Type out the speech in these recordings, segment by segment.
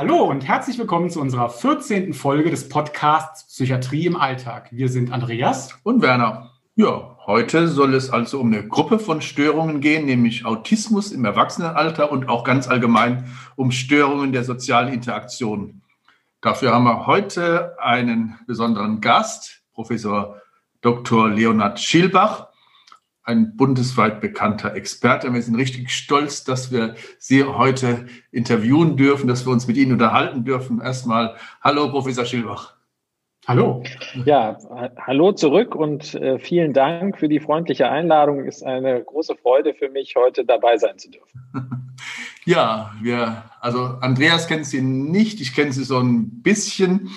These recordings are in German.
Hallo und herzlich willkommen zu unserer 14. Folge des Podcasts Psychiatrie im Alltag. Wir sind Andreas und Werner. Ja, heute soll es also um eine Gruppe von Störungen gehen, nämlich Autismus im Erwachsenenalter und auch ganz allgemein um Störungen der sozialen Interaktion. Dafür haben wir heute einen besonderen Gast, Professor Dr. Leonhard Schielbach ein bundesweit bekannter Experte. Wir sind richtig stolz, dass wir Sie heute interviewen dürfen, dass wir uns mit Ihnen unterhalten dürfen. Erstmal, hallo, Professor Schilbach. Hallo. Ja, hallo zurück und äh, vielen Dank für die freundliche Einladung. Ist eine große Freude für mich, heute dabei sein zu dürfen. Ja, wir, also Andreas kennt Sie nicht, ich kenne Sie so ein bisschen.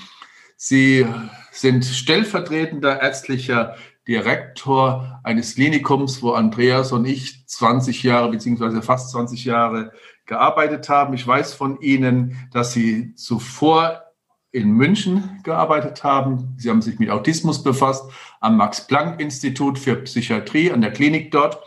Sie sind stellvertretender ärztlicher Direktor eines Klinikums, wo Andreas und ich 20 Jahre beziehungsweise fast 20 Jahre gearbeitet haben. Ich weiß von Ihnen, dass Sie zuvor in München gearbeitet haben. Sie haben sich mit Autismus befasst am Max-Planck-Institut für Psychiatrie an der Klinik dort.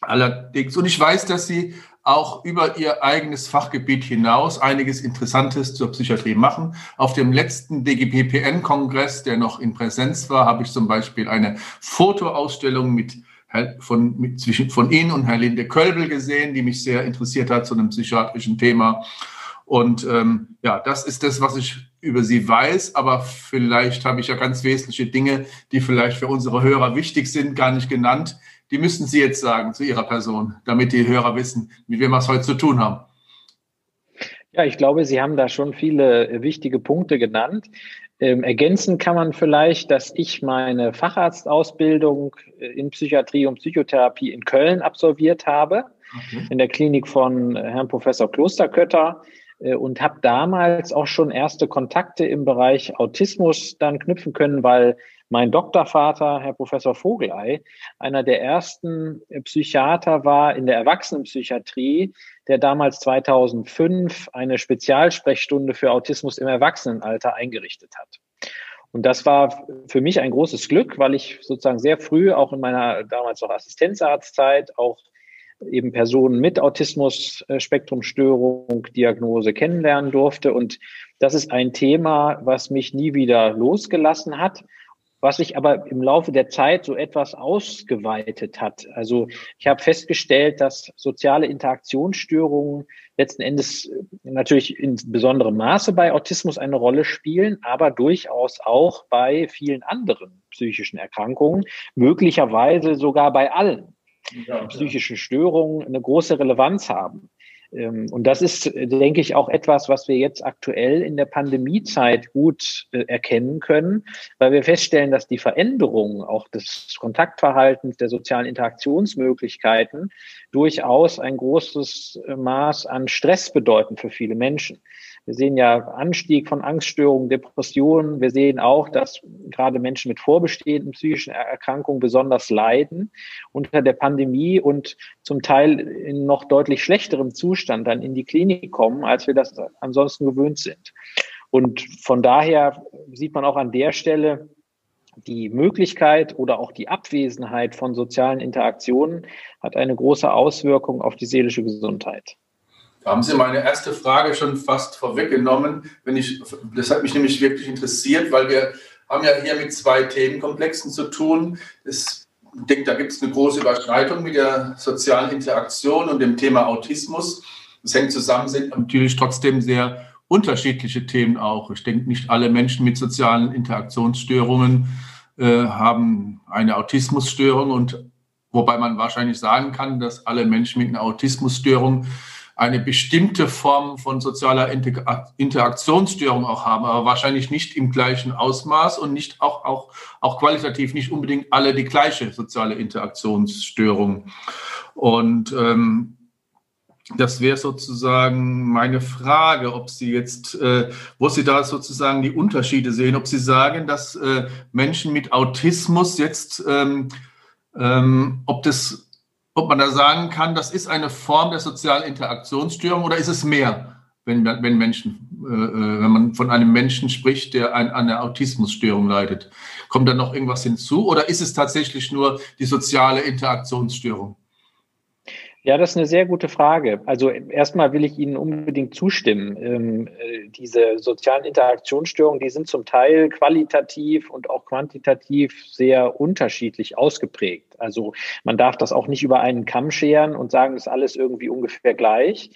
Allerdings, und ich weiß, dass Sie auch über ihr eigenes Fachgebiet hinaus einiges Interessantes zur Psychiatrie machen. Auf dem letzten DGPPN-Kongress, der noch in Präsenz war, habe ich zum Beispiel eine Fotoausstellung mit von, mit, zwischen, von Ihnen und Herr Linde Kölbel gesehen, die mich sehr interessiert hat zu einem psychiatrischen Thema. Und ähm, ja, das ist das, was ich über Sie weiß, aber vielleicht habe ich ja ganz wesentliche Dinge, die vielleicht für unsere Hörer wichtig sind, gar nicht genannt, die müssten Sie jetzt sagen zu Ihrer Person, damit die Hörer wissen, mit wem wir es heute zu tun haben. Ja, ich glaube, Sie haben da schon viele wichtige Punkte genannt. Ähm, ergänzen kann man vielleicht, dass ich meine Facharztausbildung äh, in Psychiatrie und Psychotherapie in Köln absolviert habe, okay. in der Klinik von Herrn Professor Klosterkötter äh, und habe damals auch schon erste Kontakte im Bereich Autismus dann knüpfen können, weil mein Doktorvater, Herr Professor Vogelei, einer der ersten Psychiater war in der Erwachsenenpsychiatrie, der damals 2005 eine Spezialsprechstunde für Autismus im Erwachsenenalter eingerichtet hat. Und das war für mich ein großes Glück, weil ich sozusagen sehr früh, auch in meiner damals noch Assistenzarztzeit, auch eben Personen mit Autismus-Spektrumstörung Diagnose kennenlernen durfte. Und das ist ein Thema, was mich nie wieder losgelassen hat was sich aber im Laufe der Zeit so etwas ausgeweitet hat. Also ich habe festgestellt, dass soziale Interaktionsstörungen letzten Endes natürlich in besonderem Maße bei Autismus eine Rolle spielen, aber durchaus auch bei vielen anderen psychischen Erkrankungen, möglicherweise sogar bei allen ja, psychischen Störungen eine große Relevanz haben. Ähm, und das ist, denke ich, auch etwas, was wir jetzt aktuell in der Pandemiezeit gut äh, erkennen können, weil wir feststellen, dass die Veränderungen auch des Kontaktverhaltens, der sozialen Interaktionsmöglichkeiten durchaus ein großes äh, Maß an Stress bedeuten für viele Menschen. Wir sehen ja Anstieg von Angststörungen, Depressionen. Wir sehen auch, dass gerade Menschen mit vorbestehenden psychischen Erkrankungen besonders leiden unter der Pandemie und zum Teil in noch deutlich schlechterem Zustand dann in die Klinik kommen, als wir das ansonsten gewöhnt sind. Und von daher sieht man auch an der Stelle, die Möglichkeit oder auch die Abwesenheit von sozialen Interaktionen hat eine große Auswirkung auf die seelische Gesundheit. Da haben Sie meine erste Frage schon fast vorweggenommen. Wenn ich, das hat mich nämlich wirklich interessiert, weil wir haben ja hier mit zwei Themenkomplexen zu tun. Es, ich denke, da gibt es eine große Überschreitung mit der sozialen Interaktion und dem Thema Autismus. Es hängt zusammen, sind natürlich trotzdem sehr unterschiedliche Themen auch. Ich denke, nicht alle Menschen mit sozialen Interaktionsstörungen äh, haben eine Autismusstörung und wobei man wahrscheinlich sagen kann, dass alle Menschen mit einer Autismusstörung eine bestimmte Form von sozialer Interaktionsstörung auch haben, aber wahrscheinlich nicht im gleichen Ausmaß und nicht auch, auch, auch qualitativ nicht unbedingt alle die gleiche soziale Interaktionsstörung. Und ähm, das wäre sozusagen meine Frage, ob Sie jetzt, äh, wo Sie da sozusagen die Unterschiede sehen, ob Sie sagen, dass äh, Menschen mit Autismus jetzt, ähm, ähm, ob das ob man da sagen kann, das ist eine Form der sozialen Interaktionsstörung oder ist es mehr, wenn, wenn Menschen, äh, äh, wenn man von einem Menschen spricht, der an, an einer Autismusstörung leidet? Kommt da noch irgendwas hinzu oder ist es tatsächlich nur die soziale Interaktionsstörung? Ja, das ist eine sehr gute Frage. Also erstmal will ich Ihnen unbedingt zustimmen. Ähm, äh, diese sozialen Interaktionsstörungen, die sind zum Teil qualitativ und auch quantitativ sehr unterschiedlich ausgeprägt. Also man darf das auch nicht über einen Kamm scheren und sagen, das ist alles irgendwie ungefähr gleich.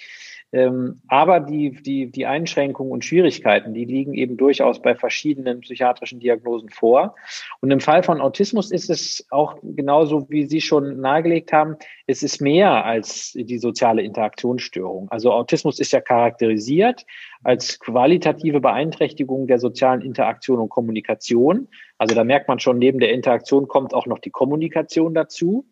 Ähm, aber die, die, die Einschränkungen und Schwierigkeiten, die liegen eben durchaus bei verschiedenen psychiatrischen Diagnosen vor. Und im Fall von Autismus ist es auch genauso, wie Sie schon nahegelegt haben, es ist mehr als die soziale Interaktionsstörung. Also Autismus ist ja charakterisiert als qualitative Beeinträchtigung der sozialen Interaktion und Kommunikation. Also da merkt man schon, neben der Interaktion kommt auch noch die Kommunikation dazu.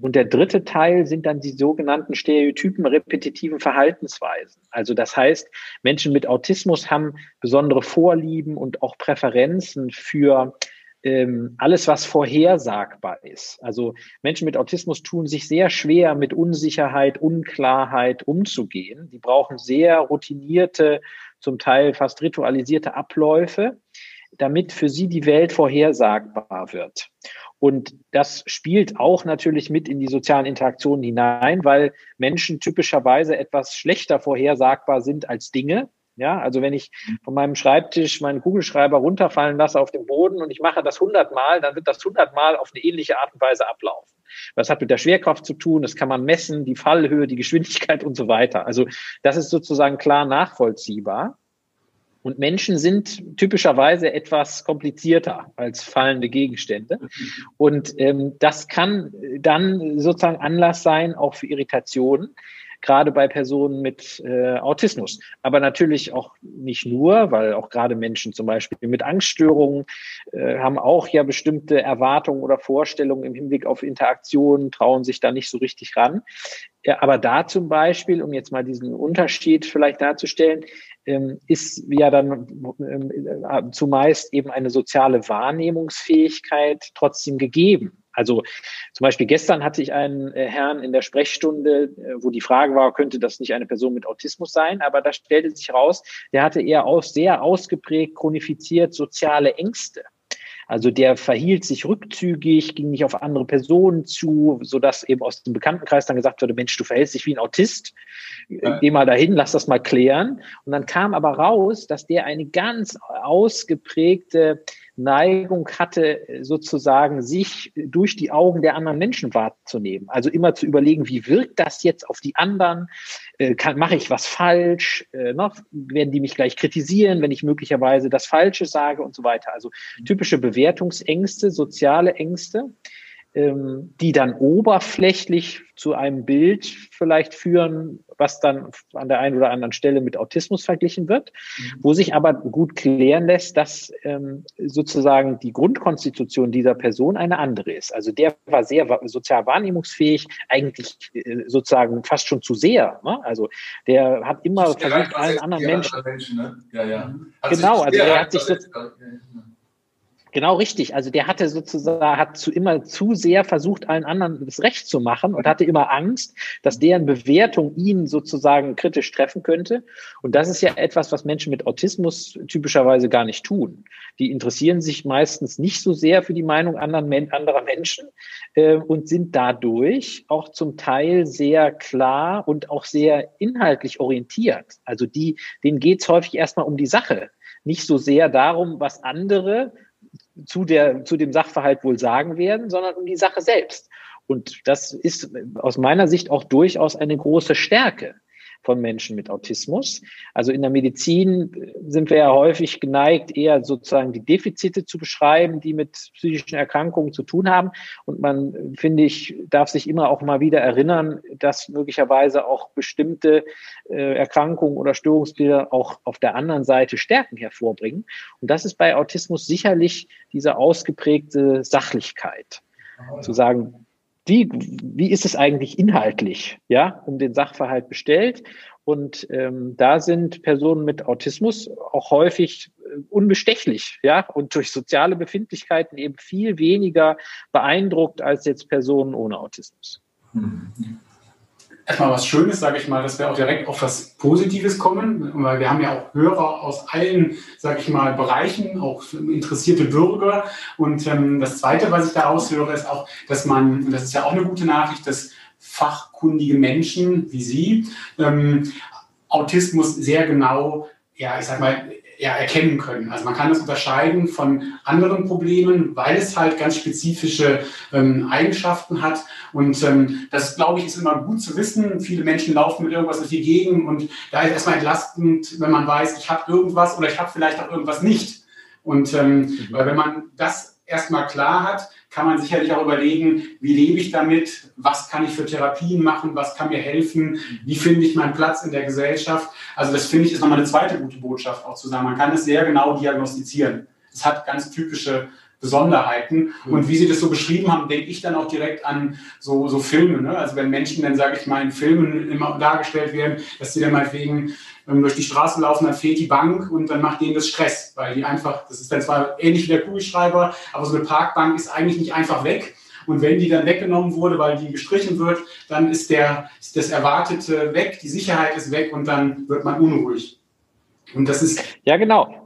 Und der dritte Teil sind dann die sogenannten Stereotypen repetitiven Verhaltensweisen. Also das heißt, Menschen mit Autismus haben besondere Vorlieben und auch Präferenzen für ähm, alles, was vorhersagbar ist. Also Menschen mit Autismus tun sich sehr schwer, mit Unsicherheit, Unklarheit umzugehen. Die brauchen sehr routinierte, zum Teil fast ritualisierte Abläufe, damit für sie die Welt vorhersagbar wird. Und das spielt auch natürlich mit in die sozialen Interaktionen hinein, weil Menschen typischerweise etwas schlechter vorhersagbar sind als Dinge. Ja, also wenn ich von meinem Schreibtisch meinen Kugelschreiber runterfallen lasse auf den Boden und ich mache das hundertmal, dann wird das hundertmal auf eine ähnliche Art und Weise ablaufen. Das hat mit der Schwerkraft zu tun, das kann man messen, die Fallhöhe, die Geschwindigkeit und so weiter. Also das ist sozusagen klar nachvollziehbar. Und Menschen sind typischerweise etwas komplizierter als fallende Gegenstände. Und ähm, das kann dann sozusagen Anlass sein, auch für Irritationen, gerade bei Personen mit äh, Autismus. Aber natürlich auch nicht nur, weil auch gerade Menschen zum Beispiel mit Angststörungen äh, haben auch ja bestimmte Erwartungen oder Vorstellungen im Hinblick auf Interaktionen, trauen sich da nicht so richtig ran. Ja, aber da zum Beispiel, um jetzt mal diesen Unterschied vielleicht darzustellen, ähm, ist ja dann ähm, äh, zumeist eben eine soziale Wahrnehmungsfähigkeit trotzdem gegeben. Also zum Beispiel gestern hatte ich einen äh, Herrn in der Sprechstunde, äh, wo die Frage war, könnte das nicht eine Person mit Autismus sein? Aber da stellte sich raus, der hatte eher aus, sehr ausgeprägt, chronifiziert soziale Ängste. Also der verhielt sich rückzügig, ging nicht auf andere Personen zu, so dass eben aus dem Bekanntenkreis dann gesagt wurde, Mensch, du verhältst dich wie ein Autist, ja. geh mal dahin, lass das mal klären. Und dann kam aber raus, dass der eine ganz ausgeprägte Neigung hatte, sozusagen sich durch die Augen der anderen Menschen wahrzunehmen. Also immer zu überlegen, wie wirkt das jetzt auf die anderen? Äh, mache ich was falsch? Äh, noch, werden die mich gleich kritisieren, wenn ich möglicherweise das Falsche sage und so weiter? Also typische Bewertungsängste, soziale Ängste ähm, die dann oberflächlich zu einem Bild vielleicht führen, was dann an der einen oder anderen Stelle mit Autismus verglichen wird, mhm. wo sich aber gut klären lässt, dass ähm, sozusagen die Grundkonstitution dieser Person eine andere ist. Also der war sehr sozial wahrnehmungsfähig, eigentlich äh, sozusagen fast schon zu sehr. Ne? Also der hat immer versucht, allen anderen Menschen. Menschen ne? ja, ja. Genau, also er hat sich so, Genau richtig. Also der hatte sozusagen, hat zu immer zu sehr versucht, allen anderen das Recht zu machen und hatte immer Angst, dass deren Bewertung ihn sozusagen kritisch treffen könnte. Und das ist ja etwas, was Menschen mit Autismus typischerweise gar nicht tun. Die interessieren sich meistens nicht so sehr für die Meinung anderer Menschen äh, und sind dadurch auch zum Teil sehr klar und auch sehr inhaltlich orientiert. Also die, denen geht es häufig erstmal um die Sache nicht so sehr darum, was andere zu, der, zu dem Sachverhalt wohl sagen werden, sondern um die Sache selbst. Und das ist aus meiner Sicht auch durchaus eine große Stärke von Menschen mit Autismus. Also in der Medizin sind wir ja häufig geneigt, eher sozusagen die Defizite zu beschreiben, die mit psychischen Erkrankungen zu tun haben. Und man, finde ich, darf sich immer auch mal wieder erinnern, dass möglicherweise auch bestimmte äh, Erkrankungen oder Störungsbilder auch auf der anderen Seite Stärken hervorbringen. Und das ist bei Autismus sicherlich diese ausgeprägte Sachlichkeit. Zu sagen, wie, wie ist es eigentlich inhaltlich, ja, um den Sachverhalt bestellt? Und ähm, da sind Personen mit Autismus auch häufig äh, unbestechlich, ja, und durch soziale Befindlichkeiten eben viel weniger beeindruckt als jetzt Personen ohne Autismus. Hm erstmal was Schönes, sage ich mal, dass wir auch direkt auf was Positives kommen, weil wir haben ja auch Hörer aus allen, sage ich mal, Bereichen, auch interessierte Bürger. Und ähm, das Zweite, was ich daraus höre, ist auch, dass man, und das ist ja auch eine gute Nachricht, dass fachkundige Menschen wie Sie ähm, Autismus sehr genau, ja, ich sag mal, ja, erkennen können. Also man kann das unterscheiden von anderen Problemen, weil es halt ganz spezifische ähm, Eigenschaften hat. Und ähm, das, glaube ich, ist immer gut zu wissen. Viele Menschen laufen mit irgendwas durch die Gegend und da ist erstmal entlastend, wenn man weiß, ich habe irgendwas oder ich habe vielleicht auch irgendwas nicht. Und ähm, mhm. weil wenn man das erstmal klar hat, kann man sicherlich auch überlegen, wie lebe ich damit, was kann ich für Therapien machen, was kann mir helfen, wie finde ich meinen Platz in der Gesellschaft. Also das finde ich ist nochmal eine zweite gute Botschaft auch zu sagen. Man kann es sehr genau diagnostizieren. Es hat ganz typische Besonderheiten. Mhm. Und wie Sie das so beschrieben haben, denke ich dann auch direkt an so, so Filme. Ne? Also wenn Menschen dann, sage ich mal, in Filmen immer dargestellt werden, dass sie dann meinetwegen ähm, durch die Straße laufen, dann fehlt die Bank und dann macht denen das Stress, weil die einfach, das ist dann zwar ähnlich wie der Kugelschreiber, aber so eine Parkbank ist eigentlich nicht einfach weg. Und wenn die dann weggenommen wurde, weil die gestrichen wird, dann ist, der, ist das Erwartete weg, die Sicherheit ist weg und dann wird man unruhig. Und das ist. Ja, genau.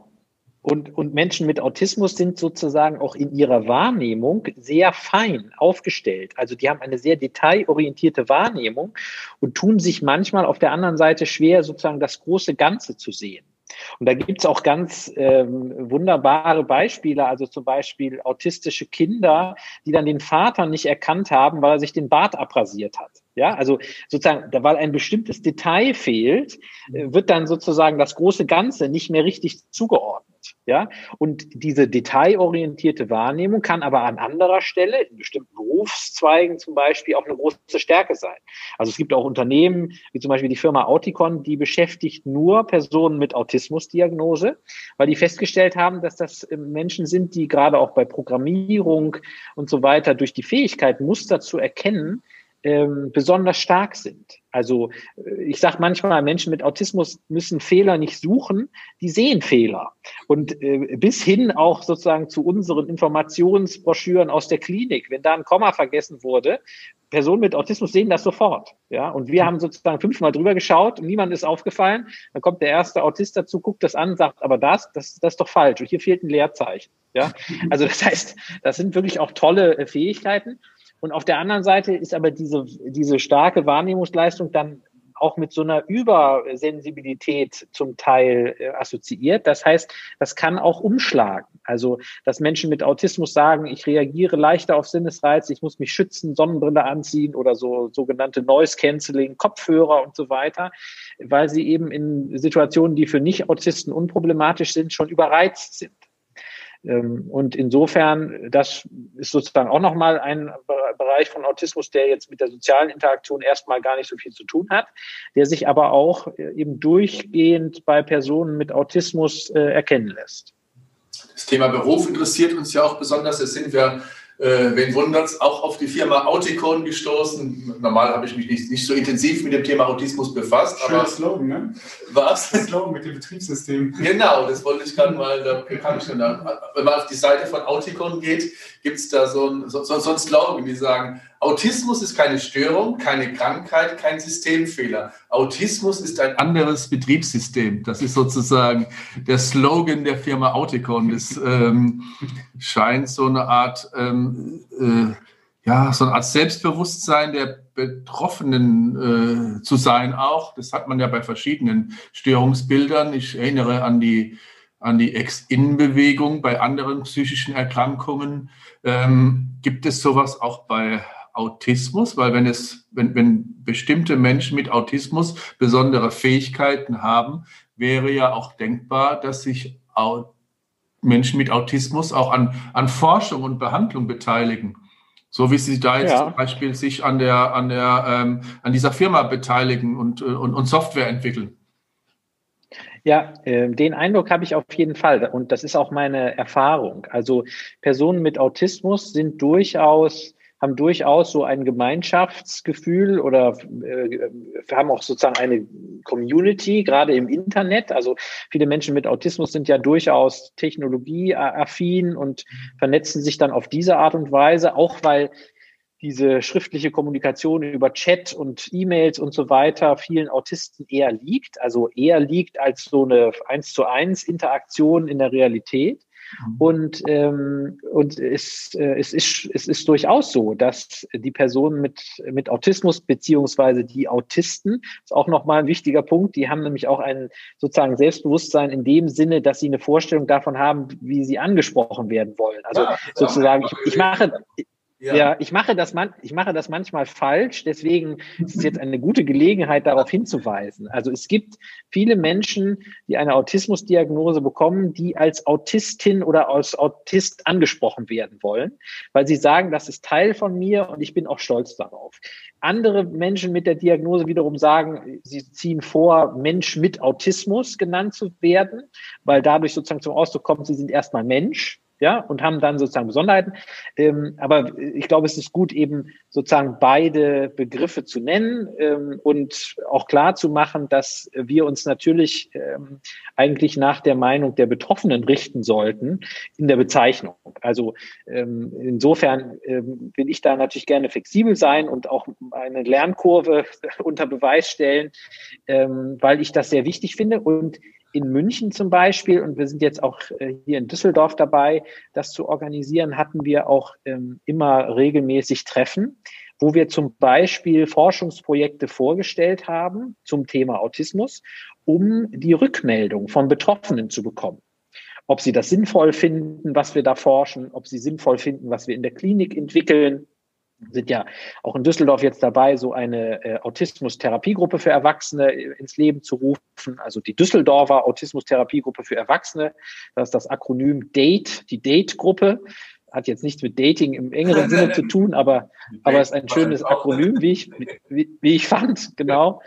Und, und Menschen mit Autismus sind sozusagen auch in ihrer Wahrnehmung sehr fein aufgestellt. Also die haben eine sehr detailorientierte Wahrnehmung und tun sich manchmal auf der anderen Seite schwer, sozusagen das große Ganze zu sehen. Und da gibt's auch ganz ähm, wunderbare Beispiele, also zum Beispiel autistische Kinder, die dann den Vater nicht erkannt haben, weil er sich den Bart abrasiert hat. Ja, also sozusagen, weil ein bestimmtes Detail fehlt, äh, wird dann sozusagen das große Ganze nicht mehr richtig zugeordnet. Ja, und diese detailorientierte Wahrnehmung kann aber an anderer Stelle, in bestimmten Berufszweigen zum Beispiel, auch eine große Stärke sein. Also es gibt auch Unternehmen, wie zum Beispiel die Firma Auticon, die beschäftigt nur Personen mit Autismusdiagnose, weil die festgestellt haben, dass das äh, Menschen sind, die gerade auch bei Programmierung und so weiter durch die Fähigkeit, Muster zu erkennen, ähm, besonders stark sind. Also äh, ich sage manchmal, Menschen mit Autismus müssen Fehler nicht suchen, die sehen Fehler. Und äh, bis hin auch sozusagen zu unseren Informationsbroschüren aus der Klinik, wenn da ein Komma vergessen wurde, Personen mit Autismus sehen das sofort. Ja, und wir haben sozusagen fünfmal drüber geschaut und niemand ist aufgefallen. Dann kommt der erste Autist dazu, guckt das an, sagt, aber das, das, das ist doch falsch. Und hier fehlt ein Leerzeichen. Ja, also das heißt, das sind wirklich auch tolle äh, Fähigkeiten. Und auf der anderen Seite ist aber diese, diese starke Wahrnehmungsleistung dann auch mit so einer Übersensibilität zum Teil äh, assoziiert. Das heißt, das kann auch umschlagen. Also, dass Menschen mit Autismus sagen, ich reagiere leichter auf Sinnesreize, ich muss mich schützen, Sonnenbrille anziehen oder so sogenannte Noise Cancelling, Kopfhörer und so weiter, weil sie eben in Situationen, die für Nicht-Autisten unproblematisch sind, schon überreizt sind. Ähm, und insofern, das ist sozusagen auch nochmal ein Bereich von Autismus, der jetzt mit der sozialen Interaktion erstmal gar nicht so viel zu tun hat, der sich aber auch äh, eben durchgehend bei Personen mit Autismus äh, erkennen lässt. Das Thema Beruf interessiert uns ja auch besonders. Es sind wir äh, wen wundert's, auch auf die Firma Auticon gestoßen. Normal habe ich mich nicht, nicht so intensiv mit dem Thema Autismus befasst. Schöner Slogan, ne? Was? Slogan mit dem Betriebssystem. Genau, das wollte ich gerade mal, da kann ich schon, wenn man auf die Seite von Auticon geht, gibt es da so ein, so, so ein Slogan, die sagen, Autismus ist keine Störung, keine Krankheit, kein Systemfehler. Autismus ist ein anderes Betriebssystem. Das ist sozusagen der Slogan der Firma Auticon. Das ähm, scheint so eine Art, ähm, äh, ja, so eine Art Selbstbewusstsein der Betroffenen äh, zu sein auch. Das hat man ja bei verschiedenen Störungsbildern. Ich erinnere an die an die Ex-In-Bewegung bei anderen psychischen Erkrankungen. Ähm, gibt es sowas auch bei Autismus, weil wenn es, wenn, wenn bestimmte Menschen mit Autismus besondere Fähigkeiten haben, wäre ja auch denkbar, dass sich Menschen mit Autismus auch an, an Forschung und Behandlung beteiligen. So wie Sie da jetzt ja. zum Beispiel sich an der, an der, ähm, an dieser Firma beteiligen und, äh, und, und Software entwickeln. Ja, äh, den Eindruck habe ich auf jeden Fall und das ist auch meine Erfahrung. Also Personen mit Autismus sind durchaus haben durchaus so ein Gemeinschaftsgefühl oder äh, haben auch sozusagen eine Community, gerade im Internet. Also viele Menschen mit Autismus sind ja durchaus technologieaffin und vernetzen sich dann auf diese Art und Weise, auch weil diese schriftliche Kommunikation über Chat und E-Mails und so weiter vielen Autisten eher liegt, also eher liegt als so eine eins zu eins Interaktion in der Realität. Mhm. Und, ähm, und es, äh, es, ist, es ist durchaus so, dass die Personen mit, mit Autismus beziehungsweise die Autisten, ist auch nochmal ein wichtiger Punkt, die haben nämlich auch ein sozusagen Selbstbewusstsein in dem Sinne, dass sie eine Vorstellung davon haben, wie sie angesprochen werden wollen. Also ja, sozusagen, ich, ich mache, ja. ja, ich mache das man, ich mache das manchmal falsch, deswegen ist es jetzt eine gute Gelegenheit, darauf hinzuweisen. Also es gibt viele Menschen, die eine Autismusdiagnose bekommen, die als Autistin oder als Autist angesprochen werden wollen, weil sie sagen, das ist Teil von mir und ich bin auch stolz darauf. Andere Menschen mit der Diagnose wiederum sagen, sie ziehen vor, Mensch mit Autismus genannt zu werden, weil dadurch sozusagen zum Ausdruck kommt, sie sind erstmal Mensch ja, und haben dann sozusagen Besonderheiten. Ähm, aber ich glaube, es ist gut, eben sozusagen beide Begriffe zu nennen ähm, und auch klar zu machen, dass wir uns natürlich ähm, eigentlich nach der Meinung der Betroffenen richten sollten in der Bezeichnung. Also ähm, insofern ähm, will ich da natürlich gerne flexibel sein und auch eine Lernkurve unter Beweis stellen, ähm, weil ich das sehr wichtig finde und in München zum Beispiel, und wir sind jetzt auch äh, hier in Düsseldorf dabei, das zu organisieren, hatten wir auch ähm, immer regelmäßig Treffen, wo wir zum Beispiel Forschungsprojekte vorgestellt haben zum Thema Autismus, um die Rückmeldung von Betroffenen zu bekommen. Ob sie das sinnvoll finden, was wir da forschen, ob sie sinnvoll finden, was wir in der Klinik entwickeln, sind ja auch in Düsseldorf jetzt dabei, so eine äh, Autismus-Therapiegruppe für Erwachsene äh, ins Leben zu rufen. Also die Düsseldorfer Autismus-Therapiegruppe für Erwachsene. Das ist das Akronym DATE, die DATE-Gruppe. Hat jetzt nichts mit Dating im engeren Sinne zu tun, aber, aber ist ein schönes Akronym, wie ich, wie, wie ich fand, genau.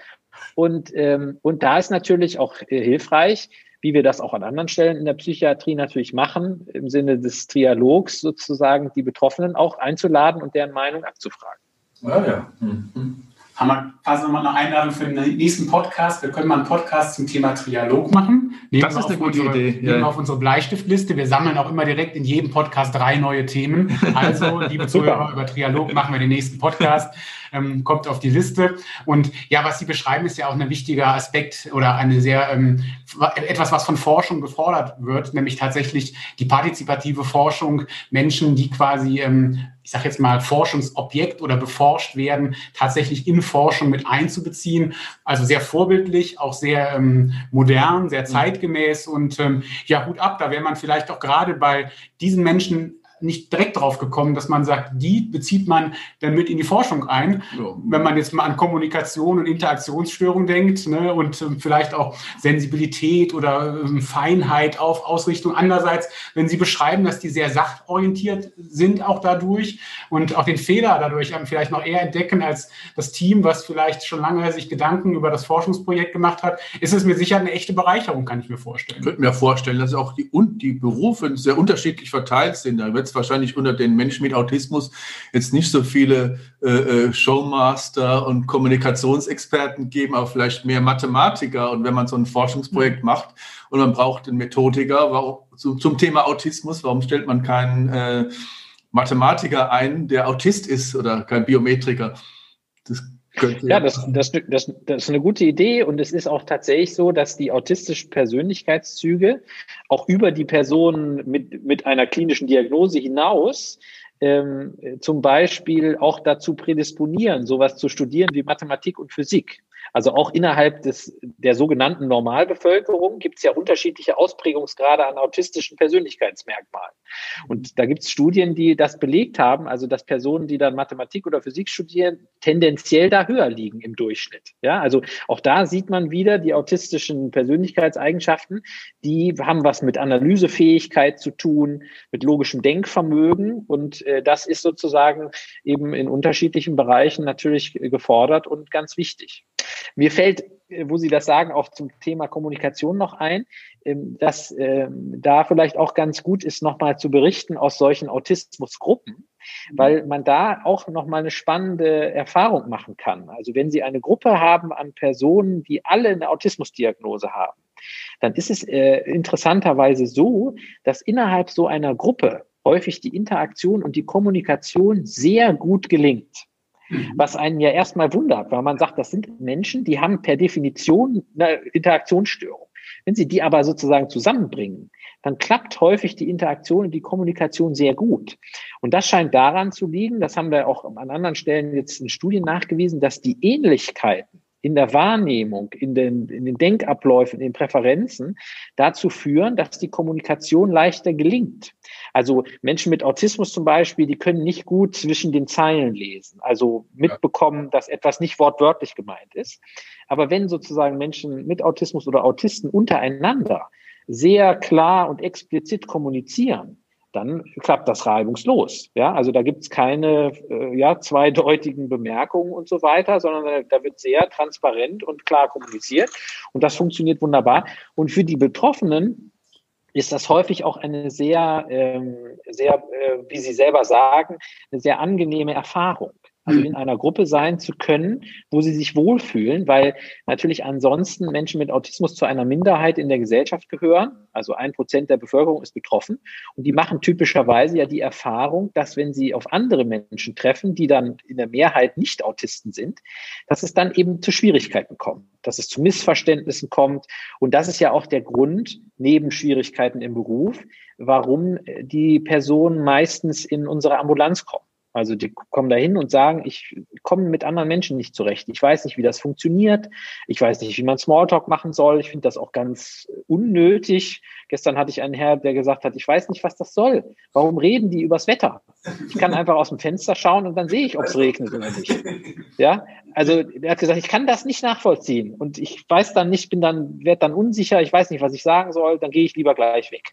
Und, ähm, und da ist natürlich auch äh, hilfreich, wie wir das auch an anderen Stellen in der Psychiatrie natürlich machen, im Sinne des Trialogs sozusagen die Betroffenen auch einzuladen und deren Meinung abzufragen. Ja, ja. Mhm haben wir quasi nochmal eine Einladung für den nächsten Podcast. Wir können mal einen Podcast zum Thema Trialog machen. Nehmen das ist eine gute unsere, Idee. Nehmen ja. auf unsere Bleistiftliste. Wir sammeln auch immer direkt in jedem Podcast drei neue Themen. Also, liebe Zuhörer, über Trialog machen wir den nächsten Podcast. Ähm, kommt auf die Liste. Und ja, was Sie beschreiben, ist ja auch ein wichtiger Aspekt oder eine sehr ähm, etwas, was von Forschung gefordert wird, nämlich tatsächlich die partizipative Forschung, Menschen, die quasi ähm, ich sage jetzt mal, Forschungsobjekt oder beforscht werden, tatsächlich in Forschung mit einzubeziehen. Also sehr vorbildlich, auch sehr ähm, modern, sehr mhm. Zeitgemäß und ähm, ja, Hut ab, da wäre man vielleicht auch gerade bei diesen Menschen nicht direkt drauf gekommen, dass man sagt, die bezieht man dann mit in die Forschung ein. Ja. Wenn man jetzt mal an Kommunikation und Interaktionsstörung denkt ne, und ähm, vielleicht auch Sensibilität oder ähm, Feinheit auf Ausrichtung. Andererseits, wenn Sie beschreiben, dass die sehr sachorientiert sind auch dadurch und auch den Fehler dadurch vielleicht noch eher entdecken als das Team, was vielleicht schon lange sich Gedanken über das Forschungsprojekt gemacht hat, ist es mir sicher eine echte Bereicherung, kann ich mir vorstellen. Ich könnte mir vorstellen, dass auch die, die Berufe sehr unterschiedlich verteilt sind. Da wird es wahrscheinlich unter den Menschen mit Autismus jetzt nicht so viele äh, äh, Showmaster und Kommunikationsexperten geben, aber vielleicht mehr Mathematiker. Und wenn man so ein Forschungsprojekt mhm. macht und man braucht einen Methodiker warum, zu, zum Thema Autismus, warum stellt man keinen äh, Mathematiker ein, der Autist ist oder kein Biometriker? Ja, das, das, das, das ist eine gute Idee und es ist auch tatsächlich so, dass die autistischen Persönlichkeitszüge auch über die Personen mit, mit einer klinischen Diagnose hinaus ähm, zum Beispiel auch dazu prädisponieren, sowas zu studieren wie Mathematik und Physik. Also auch innerhalb des, der sogenannten Normalbevölkerung gibt es ja unterschiedliche Ausprägungsgrade an autistischen Persönlichkeitsmerkmalen. Und da gibt es Studien, die das belegt haben, also dass Personen, die dann Mathematik oder Physik studieren, tendenziell da höher liegen im Durchschnitt. Ja, also auch da sieht man wieder die autistischen Persönlichkeitseigenschaften, die haben was mit Analysefähigkeit zu tun, mit logischem Denkvermögen. Und äh, das ist sozusagen eben in unterschiedlichen Bereichen natürlich gefordert und ganz wichtig. Mir fällt, äh, wo Sie das sagen, auch zum Thema Kommunikation noch ein, ähm, dass ähm, da vielleicht auch ganz gut ist, nochmal zu berichten aus solchen Autismusgruppen, mhm. weil man da auch nochmal eine spannende Erfahrung machen kann. Also wenn Sie eine Gruppe haben an Personen, die alle eine Autismusdiagnose haben, dann ist es äh, interessanterweise so, dass innerhalb so einer Gruppe häufig die Interaktion und die Kommunikation sehr gut gelingt. Mhm. Was einen ja erstmal wundert, weil man sagt, das sind Menschen, die haben per Definition eine Interaktionsstörung. Wenn Sie die aber sozusagen zusammenbringen, dann klappt häufig die Interaktion und die Kommunikation sehr gut. Und das scheint daran zu liegen, das haben wir auch an anderen Stellen jetzt in Studien nachgewiesen, dass die Ähnlichkeiten in der Wahrnehmung, in den, in den Denkabläufen, in den Präferenzen dazu führen, dass die Kommunikation leichter gelingt. Also Menschen mit Autismus zum Beispiel, die können nicht gut zwischen den Zeilen lesen, also mitbekommen, dass etwas nicht wortwörtlich gemeint ist. Aber wenn sozusagen Menschen mit Autismus oder Autisten untereinander sehr klar und explizit kommunizieren, dann klappt das reibungslos. Ja, also da gibt's keine äh, ja, zweideutigen Bemerkungen und so weiter, sondern da, da wird sehr transparent und klar kommuniziert und das funktioniert wunderbar. Und für die Betroffenen ist das häufig auch eine sehr, ähm, sehr, äh, wie Sie selber sagen, eine sehr angenehme Erfahrung also in einer Gruppe sein zu können, wo sie sich wohlfühlen, weil natürlich ansonsten Menschen mit Autismus zu einer Minderheit in der Gesellschaft gehören. Also ein Prozent der Bevölkerung ist betroffen. Und die machen typischerweise ja die Erfahrung, dass wenn sie auf andere Menschen treffen, die dann in der Mehrheit nicht Autisten sind, dass es dann eben zu Schwierigkeiten kommt, dass es zu Missverständnissen kommt. Und das ist ja auch der Grund, neben Schwierigkeiten im Beruf, warum die Personen meistens in unsere Ambulanz kommen. Also die kommen dahin und sagen, ich komme mit anderen Menschen nicht zurecht. Ich weiß nicht, wie das funktioniert. Ich weiß nicht, wie man Smalltalk machen soll. Ich finde das auch ganz unnötig. Gestern hatte ich einen Herr, der gesagt hat, ich weiß nicht, was das soll. Warum reden die übers Wetter? Ich kann einfach aus dem Fenster schauen und dann sehe ich, ob es regnet oder nicht. Ja, also er hat gesagt, ich kann das nicht nachvollziehen und ich weiß dann nicht, bin dann, werde dann unsicher, ich weiß nicht, was ich sagen soll, dann gehe ich lieber gleich weg.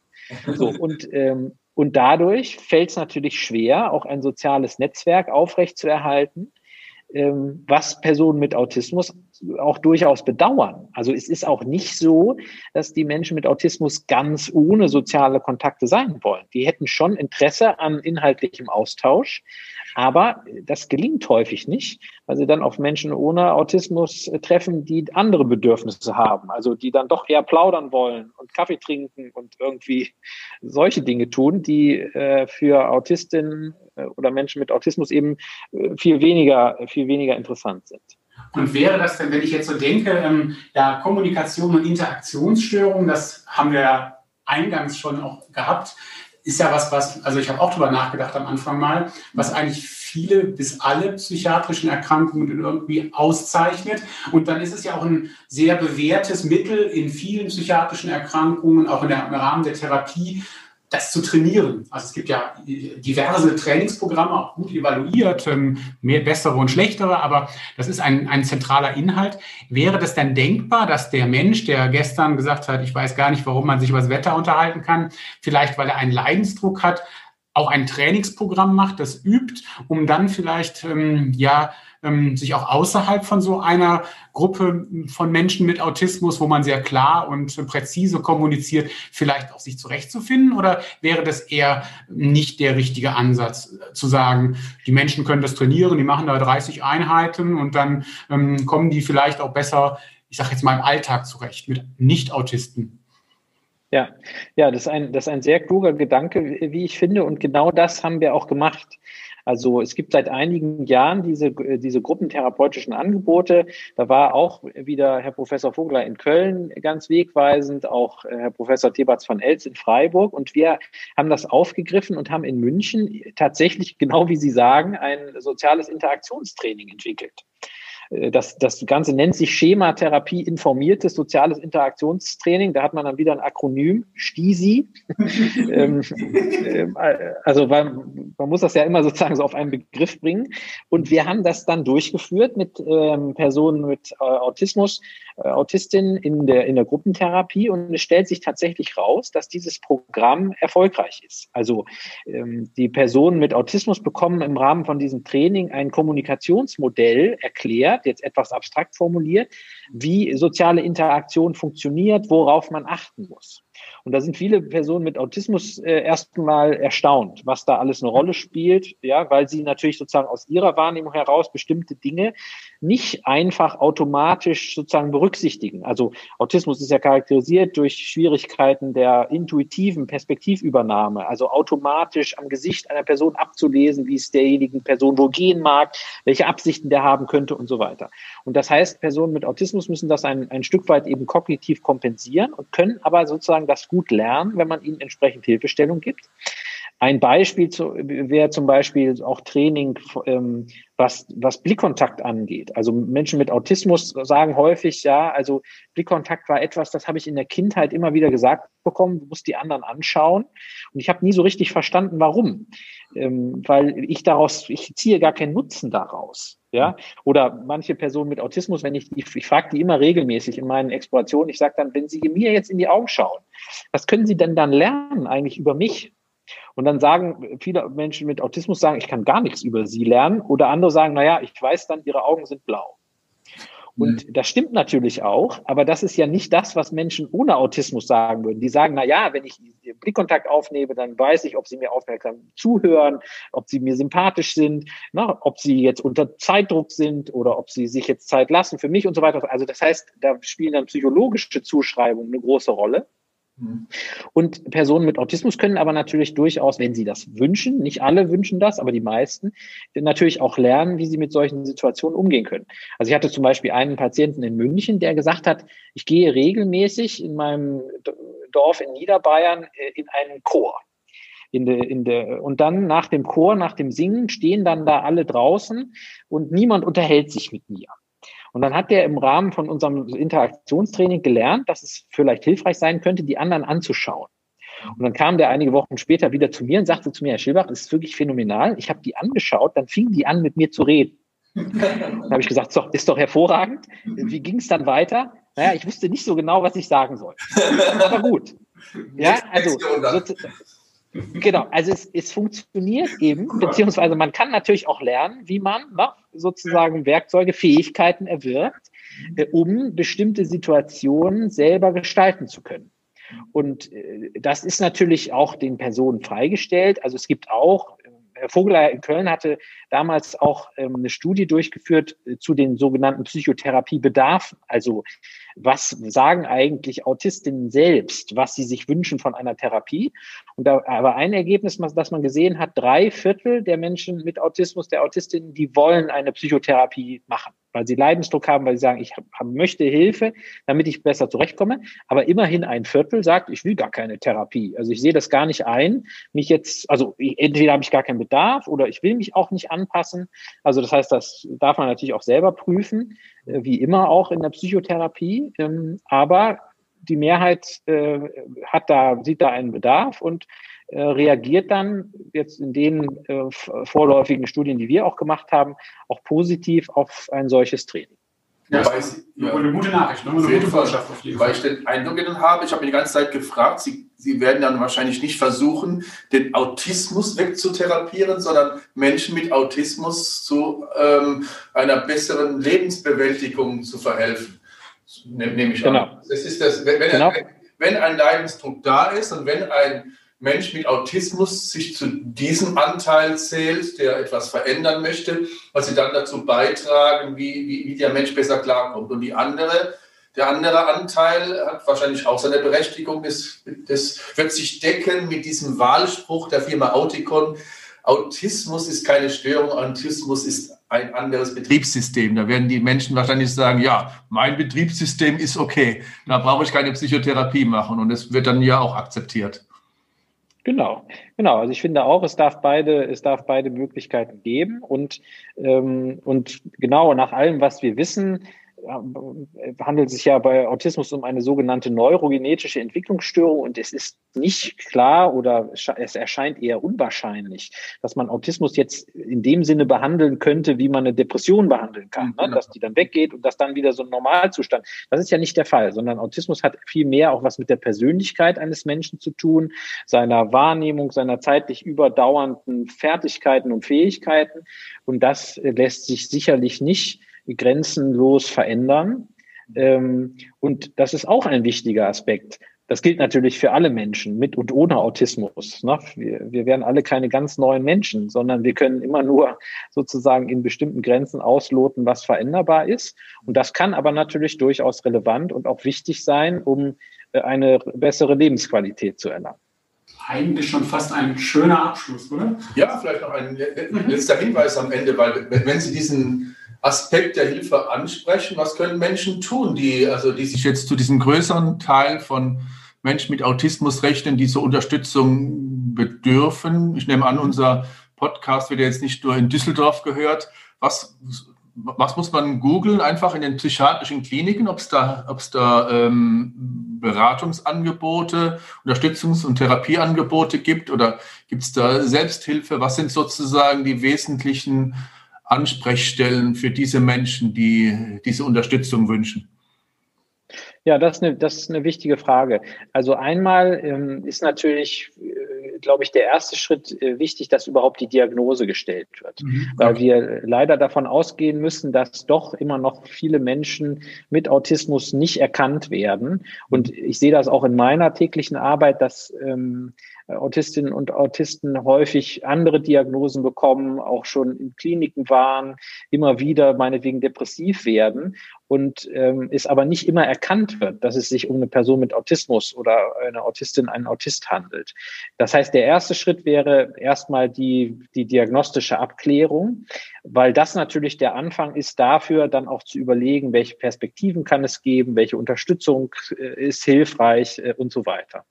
So und ähm, und dadurch fällt es natürlich schwer, auch ein soziales Netzwerk aufrechtzuerhalten, ähm, was Personen mit Autismus auch durchaus bedauern. Also es ist auch nicht so, dass die Menschen mit Autismus ganz ohne soziale Kontakte sein wollen. Die hätten schon Interesse an inhaltlichem Austausch, aber das gelingt häufig nicht, weil sie dann auf Menschen ohne Autismus treffen, die andere Bedürfnisse haben, also die dann doch eher plaudern wollen und Kaffee trinken und irgendwie solche Dinge tun, die äh, für Autistinnen äh, oder Menschen mit Autismus eben äh, viel weniger, viel weniger interessant sind. Und wäre das denn, wenn ich jetzt so denke, ähm, ja, Kommunikation und Interaktionsstörungen, das haben wir ja eingangs schon auch gehabt, ist ja was, was, also ich habe auch drüber nachgedacht am Anfang mal, was eigentlich viele bis alle psychiatrischen Erkrankungen irgendwie auszeichnet. Und dann ist es ja auch ein sehr bewährtes Mittel in vielen psychiatrischen Erkrankungen, auch in der, im Rahmen der Therapie, das zu trainieren. Also es gibt ja diverse Trainingsprogramme, auch gut evaluiert, ähm, mehr bessere und schlechtere, aber das ist ein, ein zentraler Inhalt. Wäre das denn denkbar, dass der Mensch, der gestern gesagt hat, ich weiß gar nicht, warum man sich über das Wetter unterhalten kann, vielleicht weil er einen Leidensdruck hat, auch ein Trainingsprogramm macht, das übt, um dann vielleicht ähm, ja ähm, sich auch außerhalb von so einer Gruppe von Menschen mit Autismus, wo man sehr klar und präzise kommuniziert, vielleicht auch sich zurechtzufinden? Oder wäre das eher nicht der richtige Ansatz, zu sagen, die Menschen können das trainieren, die machen da 30 Einheiten und dann ähm, kommen die vielleicht auch besser, ich sage jetzt mal, im Alltag zurecht mit Nicht-Autisten? Ja, ja, das ist ein, das ist ein sehr kluger Gedanke, wie ich finde. Und genau das haben wir auch gemacht. Also es gibt seit einigen Jahren diese, diese gruppentherapeutischen Angebote. Da war auch wieder Herr Professor Vogler in Köln ganz wegweisend, auch Herr Professor Tebatz von Elz in Freiburg. Und wir haben das aufgegriffen und haben in München tatsächlich, genau wie Sie sagen, ein soziales Interaktionstraining entwickelt. Äh, das, das Ganze nennt sich Schematherapie informiertes soziales Interaktionstraining. Da hat man dann wieder ein Akronym, STISI. ähm, äh, also man, man, muss das ja immer sozusagen so auf einen Begriff bringen. Und wir haben das dann durchgeführt mit ähm, Personen mit äh, Autismus, äh, Autistinnen in der, in der Gruppentherapie. Und es stellt sich tatsächlich raus, dass dieses Programm erfolgreich ist. Also ähm, die Personen mit Autismus bekommen im Rahmen von diesem Training ein Kommunikationsmodell erklärt, erklärt, jetzt etwas abstrakt formuliert, wie soziale Interaktion funktioniert, worauf man achten muss. Und da sind viele Personen mit Autismus äh, erstmal erstaunt, was da alles eine Rolle spielt, ja, weil sie natürlich sozusagen aus ihrer Wahrnehmung heraus bestimmte Dinge nicht einfach automatisch sozusagen berücksichtigen. Also Autismus ist ja charakterisiert durch Schwierigkeiten der intuitiven Perspektivübernahme, also automatisch am Gesicht einer Person abzulesen, wie es derjenigen Person wohl gehen mag, welche Absichten der haben könnte und so weiter. Und das heißt, Personen mit Autismus müssen das ein, ein Stück weit eben kognitiv kompensieren und können aber sozusagen das gut lernen, wenn man ihnen entsprechend Hilfestellung gibt. Ein Beispiel zu, wäre zum Beispiel auch Training, ähm, was, was Blickkontakt angeht. Also Menschen mit Autismus sagen häufig, ja, also Blickkontakt war etwas, das habe ich in der Kindheit immer wieder gesagt bekommen, du musst die anderen anschauen. Und ich habe nie so richtig verstanden, warum. Ähm, weil ich daraus, ich ziehe gar keinen Nutzen daraus. Ja, oder manche Personen mit Autismus, wenn ich die, ich frage die immer regelmäßig in meinen Explorationen, ich sage dann, wenn Sie mir jetzt in die Augen schauen, was können Sie denn dann lernen eigentlich über mich? Und dann sagen viele Menschen mit Autismus sagen, ich kann gar nichts über sie lernen. Oder andere sagen, naja, ich weiß dann, ihre Augen sind blau. Und mhm. das stimmt natürlich auch, aber das ist ja nicht das, was Menschen ohne Autismus sagen würden. Die sagen, na ja, wenn ich Blickkontakt aufnehme, dann weiß ich, ob sie mir aufmerksam zuhören, ob sie mir sympathisch sind, na, ob sie jetzt unter Zeitdruck sind oder ob sie sich jetzt Zeit lassen für mich und so weiter. Also das heißt, da spielen dann psychologische Zuschreibungen eine große Rolle. Mhm. Und Personen mit Autismus können aber natürlich durchaus, wenn sie das wünschen, nicht alle wünschen das, aber die meisten, natürlich auch lernen, wie sie mit solchen Situationen umgehen können. Also ich hatte zum Beispiel einen Patienten in München, der gesagt hat, ich gehe regelmäßig in meinem Dorf in Niederbayern äh, in einen Chor. In de, in de, und dann nach dem Chor, nach dem Singen stehen dann da alle draußen und niemand unterhält sich mit mir. Und dann hat der im Rahmen von unserem Interaktionstraining gelernt, dass es vielleicht hilfreich sein könnte, die anderen anzuschauen. Und dann kam der einige Wochen später wieder zu mir und sagte zu mir, Herr Schilbach, das ist wirklich phänomenal. Ich habe die angeschaut, dann fingen die an, mit mir zu reden. dann habe ich gesagt, so, ist doch hervorragend. Wie ging es dann weiter? Naja, ich wusste nicht so genau, was ich sagen soll. Aber gut. Ja, also Genau, also es, es funktioniert eben, beziehungsweise man kann natürlich auch lernen, wie man ne, sozusagen Werkzeuge, Fähigkeiten erwirbt, äh, um bestimmte Situationen selber gestalten zu können. Und äh, das ist natürlich auch den Personen freigestellt. Also es gibt auch, Vogeler in Köln hatte damals auch ähm, eine Studie durchgeführt äh, zu den sogenannten Psychotherapiebedarfen. Also was sagen eigentlich Autistinnen selbst, was sie sich wünschen von einer Therapie. Und da aber ein Ergebnis, das man gesehen hat, drei Viertel der Menschen mit Autismus, der Autistinnen, die wollen eine Psychotherapie machen, weil sie Leidensdruck haben, weil sie sagen, ich möchte Hilfe, damit ich besser zurechtkomme. Aber immerhin ein Viertel sagt, ich will gar keine Therapie. Also ich sehe das gar nicht ein, mich jetzt, also entweder habe ich gar keinen Bedarf oder ich will mich auch nicht anpassen. Also das heißt, das darf man natürlich auch selber prüfen. Äh, wie immer auch in der Psychotherapie. Ähm, aber die Mehrheit äh, hat da, sieht da einen Bedarf und reagiert dann jetzt in den vorläufigen Studien, die wir auch gemacht haben, auch positiv auf ein solches Training. Ja, weil Sie, ja, eine gute Nachricht, ne? eine gute Botschaft auf jeden Fall. Weil ich den Eindruck habe, ich habe mich die ganze Zeit gefragt, Sie, Sie werden dann wahrscheinlich nicht versuchen, den Autismus wegzutherapieren, sondern Menschen mit Autismus zu ähm, einer besseren Lebensbewältigung zu verhelfen. Nehme ich genau. an. Das ist das, wenn, genau. ein, wenn ein Leidensdruck da ist und wenn ein Mensch mit Autismus sich zu diesem Anteil zählt, der etwas verändern möchte, was sie dann dazu beitragen, wie, wie, wie der Mensch besser klarkommt. Und die andere, der andere Anteil hat wahrscheinlich auch seine Berechtigung. Das, das wird sich decken mit diesem Wahlspruch der Firma Auticon. Autismus ist keine Störung, Autismus ist ein anderes Betriebssystem. Da werden die Menschen wahrscheinlich sagen, ja, mein Betriebssystem ist okay, da brauche ich keine Psychotherapie machen. Und es wird dann ja auch akzeptiert. Genau, genau. Also ich finde auch, es darf beide, es darf beide Möglichkeiten geben und ähm, und genau nach allem, was wir wissen, handelt sich ja bei Autismus um eine sogenannte neurogenetische Entwicklungsstörung und es ist nicht klar oder es erscheint eher unwahrscheinlich, dass man Autismus jetzt in dem Sinne behandeln könnte, wie man eine Depression behandeln kann, ne? Genau. dass die dann weggeht und das dann wieder so ein Normalzustand. Das ist ja nicht der Fall, sondern Autismus hat viel mehr auch was mit der Persönlichkeit eines Menschen zu tun, seiner Wahrnehmung, seiner zeitlich überdauernden Fertigkeiten und Fähigkeiten und das lässt sich sicherlich nicht grenzenlos verändern. Ähm, und das ist auch ein wichtiger Aspekt, Das gilt natürlich für alle Menschen mit und ohne Autismus. Ne? Wir, wir werden alle keine ganz neuen Menschen, sondern wir können immer nur sozusagen in bestimmten Grenzen ausloten, was veränderbar ist. Und das kann aber natürlich durchaus relevant und auch wichtig sein, um äh, eine bessere Lebensqualität zu erlangen. Eigentlich schon fast ein schöner Abschluss, oder? Ja, vielleicht noch ein letzter Hinweis am Ende, weil wenn Sie diesen Aspekt der Hilfe ansprechen, was können Menschen tun, die, also die sich jetzt zu diesem größeren Teil von Menschen mit Autismus rechnen, die zur Unterstützung bedürfen. Ich nehme an, unser Podcast wird jetzt nicht nur in Düsseldorf gehört. Was, was muss man googeln? Einfach in den psychiatrischen Kliniken, ob es da, ob's da ähm, Beratungsangebote, Unterstützungs- und Therapieangebote gibt oder gibt es da Selbsthilfe? Was sind sozusagen die wesentlichen Ansprechstellen für diese Menschen, die diese Unterstützung wünschen? Ja, das ist eine, das ist eine wichtige Frage. Also einmal ähm, ist natürlich, äh, glaube ich, der erste Schritt äh, wichtig, dass überhaupt die Diagnose gestellt wird. Mhm. Weil wir leider davon ausgehen müssen, dass doch immer noch viele Menschen mit Autismus nicht erkannt werden. Und ich sehe das auch in meiner täglichen Arbeit, dass ähm, Autistinnen und Autisten häufig andere Diagnosen bekommen, auch schon in Kliniken waren, immer wieder meinetwegen depressiv werden und ähm, es aber nicht immer erkannt wird, dass es sich um eine Person mit Autismus oder eine Autistin, einen Autist handelt. Das heißt, der erste Schritt wäre erstmal die, die diagnostische Abklärung, weil das natürlich der Anfang ist dafür, dann auch zu überlegen, welche Perspektiven kann es geben, welche Unterstützung äh, ist hilfreich äh, und so weiter.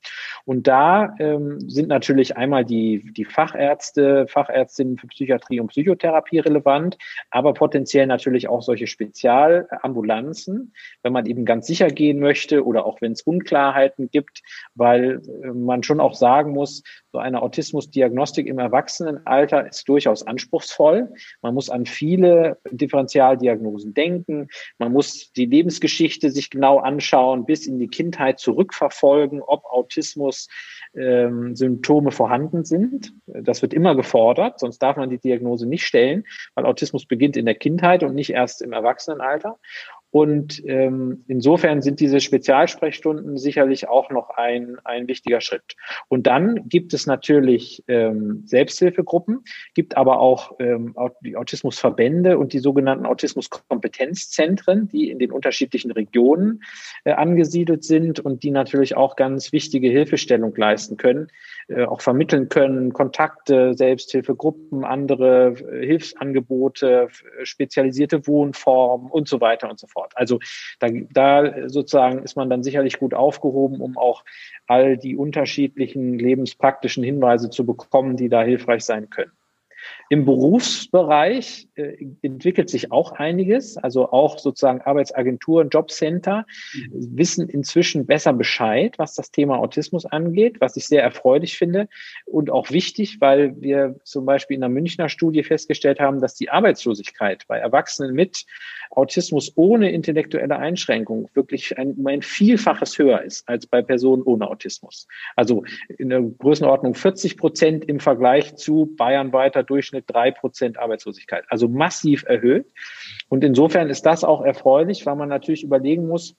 Und da ähm, sind natürlich einmal die, die Fachärzte, Fachärztinnen für Psychiatrie und Psychotherapie relevant, aber potenziell natürlich auch solche Spezialambulanzen, wenn man eben ganz sicher gehen möchte oder auch wenn es Unklarheiten gibt, weil äh, man schon auch sagen muss, so eine Autismusdiagnostik im Erwachsenenalter ist durchaus anspruchsvoll. Man muss an viele Differentialdiagnosen denken. Man muss die Lebensgeschichte sich genau anschauen, bis in die Kindheit zurückverfolgen, ob Autismus ähm, Symptome vorhanden sind. Das wird immer gefordert, sonst darf man die Diagnose nicht stellen, weil Autismus beginnt in der Kindheit und nicht erst im Erwachsenenalter. Und ähm, insofern sind diese Spezialsprechstunden sicherlich auch noch ein, ein wichtiger Schritt. Und dann gibt es natürlich ähm, Selbsthilfegruppen, gibt aber auch ähm, die Autismusverbände und die sogenannten Autismuskompetenzzentren, die in den unterschiedlichen Regionen äh, angesiedelt sind und die natürlich auch ganz wichtige Hilfestellung leisten können, äh, auch vermitteln können, Kontakte, Selbsthilfegruppen, andere äh, Hilfsangebote, spezialisierte Wohnformen und so weiter und so fort fort. Also da, da sozusagen ist man dann sicherlich gut aufgehoben, um auch all die unterschiedlichen lebenspraktischen Hinweise zu bekommen, die da hilfreich sein können. Im Berufsbereich äh, entwickelt sich auch einiges. Also auch sozusagen Arbeitsagenturen, Jobcenter mhm. wissen inzwischen besser Bescheid, was das Thema Autismus angeht, was ich sehr erfreulich finde und auch wichtig, weil wir zum Beispiel in der Münchner Studie festgestellt haben, dass die Arbeitslosigkeit bei Erwachsenen mit Autismus ohne intellektuelle Einschränkung wirklich ein, ein Vielfaches höher ist als bei Personen ohne Autismus. Also in der Größenordnung 40 Prozent im Vergleich zu bayernweiter Durchschnitt drei Prozent Arbeitslosigkeit. Also massiv erhöht. Und insofern ist das auch erfreulich, weil man natürlich überlegen muss,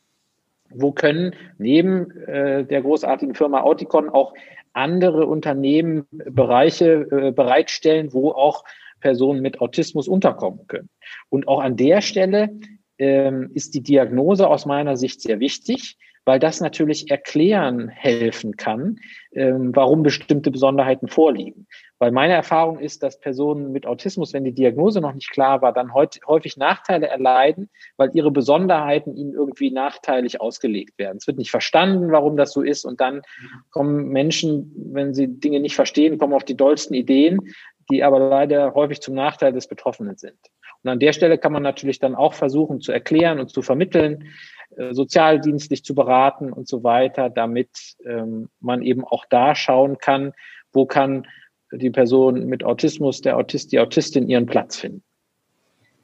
wo können neben äh, der großartigen Firma Auticon auch andere Unternehmen Bereiche äh, bereitstellen, wo auch Personen mit Autismus unterkommen können. Und auch an der Stelle ähm, ist die Diagnose aus meiner Sicht sehr wichtig, weil das natürlich erklären helfen kann, ähm, warum bestimmte Besonderheiten vorliegen. Weil meine Erfahrung ist, dass Personen mit Autismus, wenn die Diagnose noch nicht klar war, dann häufig Nachteile erleiden, weil ihre Besonderheiten ihnen irgendwie nachteilig ausgelegt werden. Es wird nicht verstanden, warum das so ist. Und dann kommen Menschen, wenn sie Dinge nicht verstehen, kommen auf die dollsten Ideen, die aber leider häufig zum Nachteil des Betroffenen sind. Und an der Stelle kann man natürlich dann auch versuchen zu erklären und zu vermitteln, sozialdienstlich zu beraten und so weiter, damit ähm, man eben auch da schauen kann, wo kann die Person mit Autismus, der Autist, die Autistin ihren Platz finden.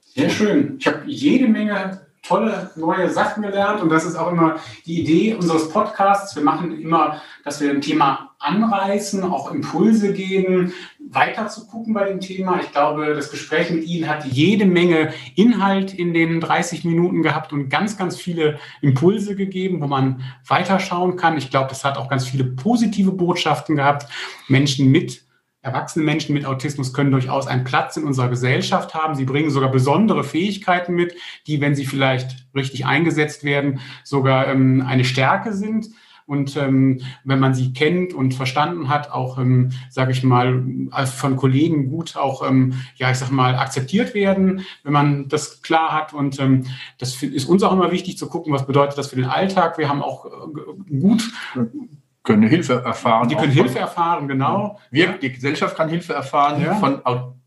Sehr schön. Ich habe jede Menge tolle neue Sachen gelernt und das ist auch immer die Idee unseres Podcasts. Wir machen immer, dass wir ein Thema anreißen, auch Impulse geben, weiter zu gucken bei dem Thema. Ich glaube, das Gespräch mit Ihnen hat jede Menge Inhalt in den 30 Minuten gehabt und ganz, ganz viele Impulse gegeben, wo man weiterschauen kann. Ich glaube, das hat auch ganz viele positive Botschaften gehabt. Menschen mit Erwachsene Menschen mit Autismus können durchaus einen Platz in unserer Gesellschaft haben. Sie bringen sogar besondere Fähigkeiten mit, die, wenn sie vielleicht richtig eingesetzt werden, sogar ähm, eine Stärke sind. Und ähm, wenn man sie kennt und verstanden hat, auch, ähm, sage ich mal, von Kollegen gut auch, ähm, ja, ich sag mal, akzeptiert werden, wenn man das klar hat. Und ähm, das ist uns auch immer wichtig zu gucken, was bedeutet das für den Alltag. Wir haben auch äh, gut können Hilfe erfahren. Die können Hilfe erfahren, genau. Wir, die Gesellschaft kann Hilfe erfahren ja. von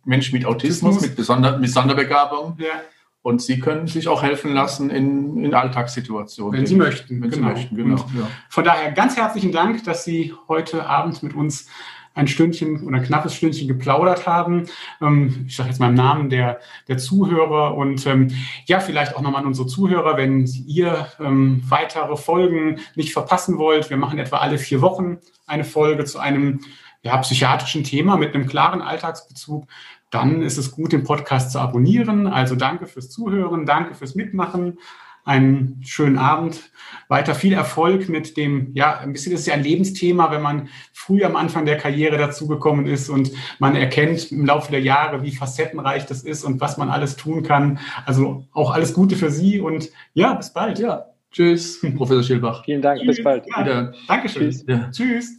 Menschen mit Autismus, Autismus. mit, Besonder, mit Sonderbegabung. Ja. Und Sie können sich auch helfen lassen in, in Alltagssituationen. Wenn Sie möchten. Wenn genau. Sie möchten, genau. Ja. Von daher ganz herzlichen Dank, dass Sie heute Abend mit uns ein Stündchen oder ein knappes Stündchen geplaudert haben. Ähm, ich sage jetzt mal im Namen der, der Zuhörer und ähm, ja, vielleicht auch nochmal an unsere Zuhörer, wenn ihr ähm, weitere Folgen nicht verpassen wollt. Wir machen etwa alle vier Wochen eine Folge zu einem ja, psychiatrischen Thema mit einem klaren Alltagsbezug. Dann ist es gut, den Podcast zu abonnieren. Also danke fürs Zuhören, danke fürs Mitmachen einen schönen Abend. Weiter viel Erfolg mit dem, ja, ein bisschen ist ja ein Lebensthema, wenn man früh am Anfang der Karriere dazugekommen ist und man erkennt im Laufe der Jahre, wie facettenreich das ist und was man alles tun kann. Also auch alles Gute für Sie und ja, bis bald. Ja, tschüss, Professor Schilbach. Vielen Dank, bis bald. Ja, Wieder. Dankeschön. Tschüss. Ja. Tschüss.